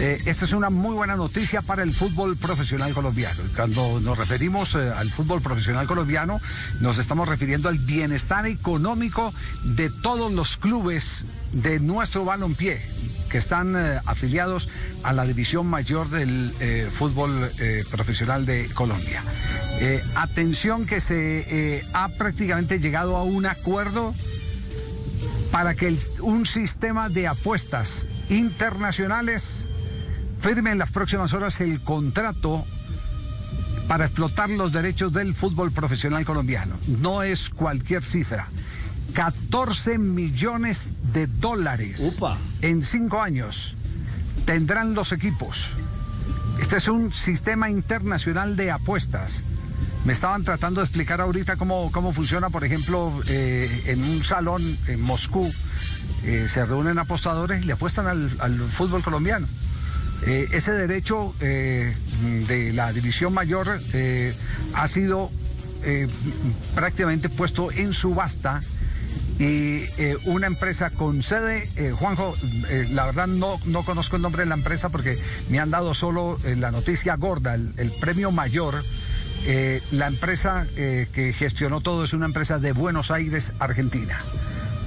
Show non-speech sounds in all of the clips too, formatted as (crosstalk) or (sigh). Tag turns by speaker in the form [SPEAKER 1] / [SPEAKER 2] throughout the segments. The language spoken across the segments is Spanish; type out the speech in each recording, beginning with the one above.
[SPEAKER 1] Eh, esta es una muy buena noticia para el fútbol profesional colombiano. Cuando nos referimos eh, al fútbol profesional colombiano, nos estamos refiriendo al bienestar económico de todos los clubes de nuestro balompié que están eh, afiliados a la división mayor del fútbol profesional de Colombia. atención que se ha prácticamente llegado a un acuerdo para que un sistema de apuestas internacionales firme en las próximas horas el contrato para explotar los derechos del fútbol profesional colombiano. No es cualquier cifra. 14 millones de dólares en cinco años tendrán los equipos. Este es un sistema internacional de apuestas. Me estaban tratando de explicar ahorita cómo, cómo funciona, por ejemplo, eh, en un salón en Moscú. Eh, se reúnen apostadores y le apuestan al fútbol colombiano. Eh, ese derecho eh, de la división mayor eh, ha sido prácticamente puesto en subasta y una empresa con sede, Juanjo, la verdad no, no conozco el nombre de la empresa porque me han dado solo la noticia gorda, el premio mayor. la empresa que gestionó todo es una empresa de Buenos Aires, Argentina.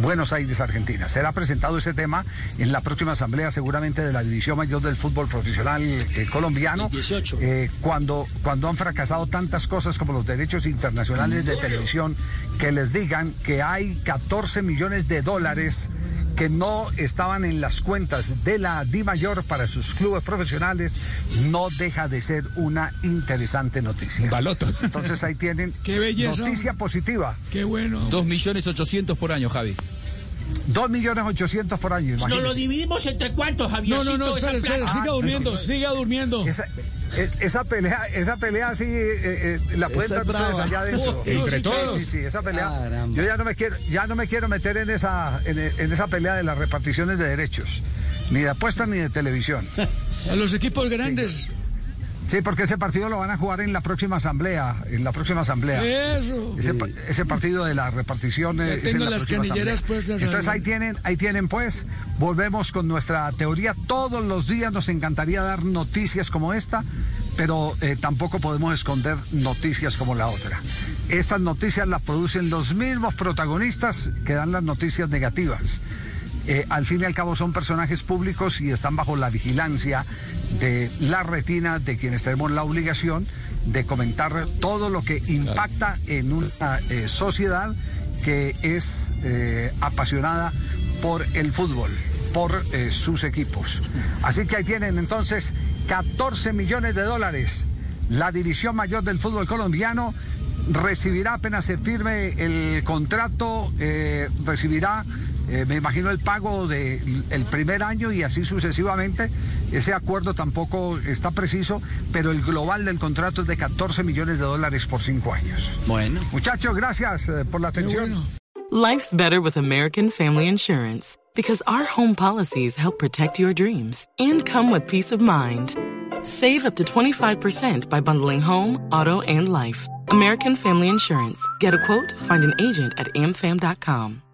[SPEAKER 1] Buenos Aires, Argentina. Será presentado ese tema en la próxima asamblea seguramente de la División Mayor del Fútbol Profesional eh, colombiano.
[SPEAKER 2] 18.
[SPEAKER 1] Eh, cuando, cuando han fracasado tantas cosas como los derechos internacionales de televisión, que les digan que hay 14 millones de dólares que no estaban en las cuentas de la Di Mayor para sus clubes profesionales, no deja de ser una interesante noticia.
[SPEAKER 2] Baloto.
[SPEAKER 1] Entonces ahí tienen (laughs)
[SPEAKER 2] Qué belleza.
[SPEAKER 1] noticia positiva.
[SPEAKER 2] Qué bueno.
[SPEAKER 3] Dos millones ochocientos por año, Javi.
[SPEAKER 1] Dos millones ochocientos por año.
[SPEAKER 4] ¿Nos lo dividimos entre cuántos, Javier?
[SPEAKER 2] No, no, no, espera, espera, siga durmiendo, siga durmiendo.
[SPEAKER 1] E, esa pelea, esa pelea sí eh, eh, la pueden dar ustedes allá adentro.
[SPEAKER 2] Entre todos.
[SPEAKER 1] Sí, sí, esa pelea. Yo ya no me quiero, ya no me quiero meter en esa, en, esa pelea de las reparticiones de derechos, ni de apuestas ni de televisión. (laughs)
[SPEAKER 2] A los equipos grandes.
[SPEAKER 1] Sí, porque ese partido lo van a jugar en la próxima asamblea, en la próxima asamblea.
[SPEAKER 2] Eso.
[SPEAKER 1] Ese, partido de la repartición
[SPEAKER 2] es en la las canilleras pues.
[SPEAKER 1] Entonces ahí tienen, ahí tienen pues, volvemos con nuestra teoría. Todos los días nos encantaría dar noticias como esta, pero eh, tampoco podemos esconder noticias como la otra. Estas noticias las producen los mismos protagonistas que dan las noticias negativas. Eh, al fin y al cabo son personajes públicos y están bajo la vigilancia de la retina de quienes tenemos la obligación de comentar todo lo que impacta en una eh, sociedad que es eh, apasionada por el fútbol, por sus equipos. Así que ahí tienen entonces 14 millones de dólares. La división mayor del fútbol colombiano recibirá apenas se firme el contrato, recibirá eh, me imagino el pago del el primer año y así sucesivamente. Ese acuerdo tampoco está preciso, pero el global del contrato es de 14 millones de dólares por cinco años.
[SPEAKER 3] Bueno.
[SPEAKER 1] Muchachos, gracias eh, por la atención.
[SPEAKER 5] Life's better with American Family Insurance because our home policies help protect your dreams and come with peace of mind. Save up to 25% by bundling home, auto, and life. American Family Insurance. Get a quote, find an agent at amfam.com.